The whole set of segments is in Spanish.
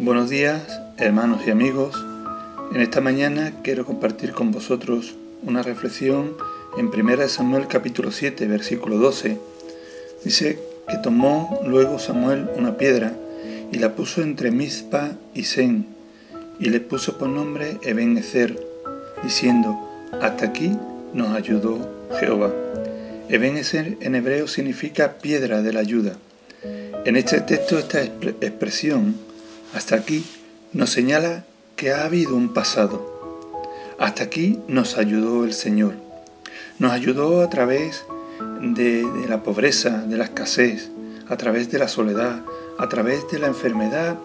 Buenos días, hermanos y amigos. En esta mañana quiero compartir con vosotros una reflexión en 1 Samuel capítulo 7, versículo 12. Dice que tomó luego Samuel una piedra y la puso entre Mizpa y Sen y le puso por nombre eben diciendo, hasta aquí nos ayudó Jehová. eben en hebreo significa piedra de la ayuda. En este texto esta expresión hasta aquí nos señala que ha habido un pasado. Hasta aquí nos ayudó el Señor. Nos ayudó a través de, la pobreza, de la escasez, a través de la soledad, a través de la enfermedad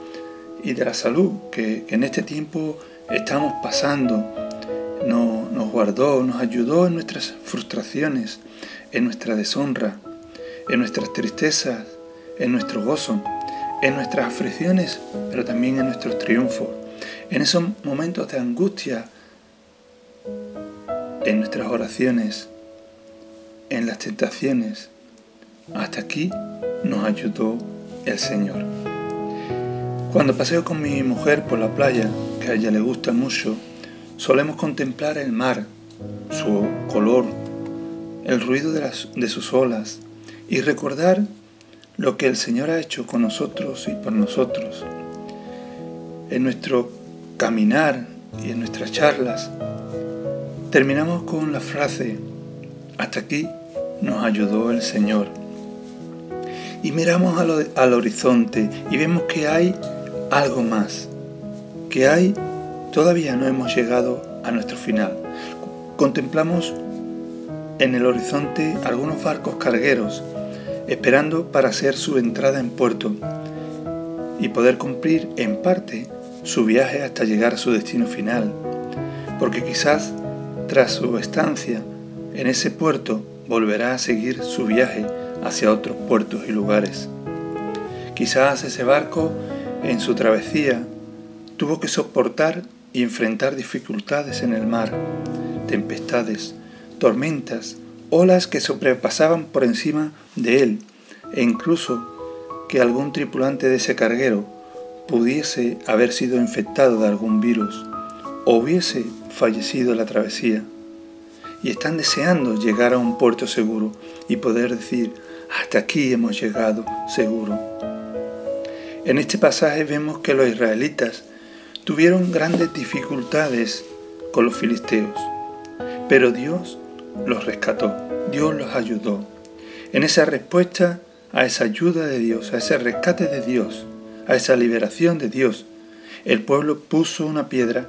y de la salud que en este tiempo estamos pasando. Nos, nos guardó, nos ayudó en nuestras frustraciones, en nuestra deshonra, en nuestras tristezas, en nuestro gozo en nuestras aflicciones, pero también en nuestros triunfos, en esos momentos de angustia, en nuestras oraciones, en las tentaciones. Hasta aquí nos ayudó el Señor. Cuando paseo con mi mujer por la playa, que a ella le gusta mucho, solemos contemplar el mar, su color, el ruido de, las, de sus olas y recordar lo que el Señor ha hecho con nosotros y por nosotros. En nuestro caminar y en nuestras charlas, terminamos con la frase, hasta aquí nos ayudó el Señor. Y miramos al, horizonte y vemos que hay algo más, que hay, todavía no hemos llegado a nuestro final. Contemplamos en el horizonte algunos barcos cargueros esperando para hacer su entrada en puerto y poder cumplir en parte su viaje hasta llegar a su destino final, porque quizás tras su estancia en ese puerto volverá a seguir su viaje hacia otros puertos y lugares. Quizás ese barco en su travesía tuvo que soportar y enfrentar dificultades en el mar, tempestades, tormentas, olas que sobrepasaban por encima de él e incluso que algún tripulante de ese carguero pudiese haber sido infectado de algún virus o hubiese fallecido en la travesía. Y están deseando llegar a un puerto seguro y poder decir, hasta aquí hemos llegado seguro. En este pasaje vemos que los israelitas tuvieron grandes dificultades con los filisteos, pero Dios los rescató, Dios los ayudó. En esa respuesta a esa ayuda de Dios, a ese rescate de Dios, a esa liberación de Dios, el pueblo puso una piedra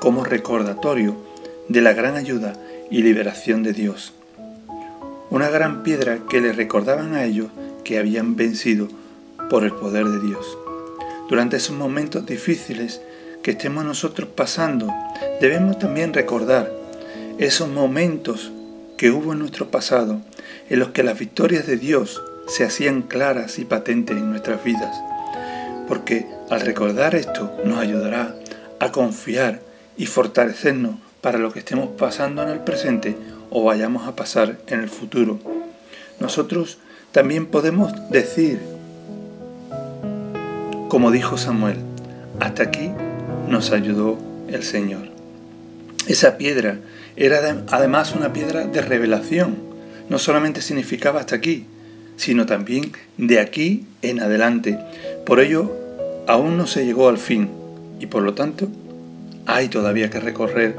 como recordatorio de la gran ayuda y liberación de Dios. Una gran piedra que le recordaban a ellos que habían vencido por el poder de Dios. Durante esos momentos difíciles que estemos nosotros pasando, debemos también recordar esos momentos que hubo en nuestro pasado en los que las victorias de Dios se hacían claras y patentes en nuestras vidas, porque al recordar esto nos ayudará a confiar y fortalecernos para lo que estemos pasando en el presente o vayamos a pasar en el futuro. Nosotros también podemos decir, como dijo Samuel, hasta aquí nos ayudó el Señor. Esa piedra era además una piedra de revelación. No solamente significaba hasta aquí, sino también de aquí en adelante. Por ello, aún no se llegó al fin y por lo tanto hay todavía que recorrer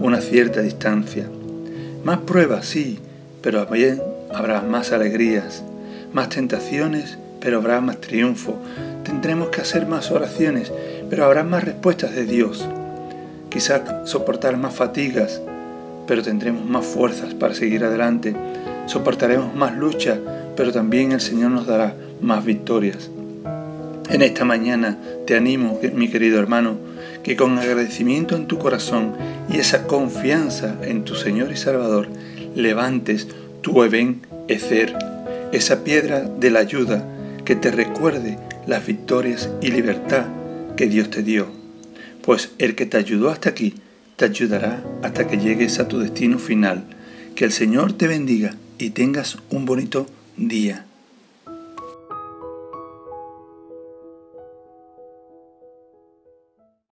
una cierta distancia. Más pruebas, sí, pero también habrá más alegrías, más tentaciones, pero habrá más triunfo. Tendremos que hacer más oraciones, pero habrá más respuestas de Dios. Quizás soportar más fatigas, pero tendremos más fuerzas para seguir adelante. Soportaremos más lucha, pero también el Señor nos dará más victorias. En esta mañana te animo, mi querido hermano, que con agradecimiento en tu corazón y esa confianza en tu Señor y Salvador, levantes tu Eben Ecer, esa piedra de la ayuda que te recuerde las victorias y libertad que Dios te dio. Pues el que te ayudó hasta aquí, te ayudará hasta que llegues a tu destino final. Que el Señor te bendiga y tengas un bonito día.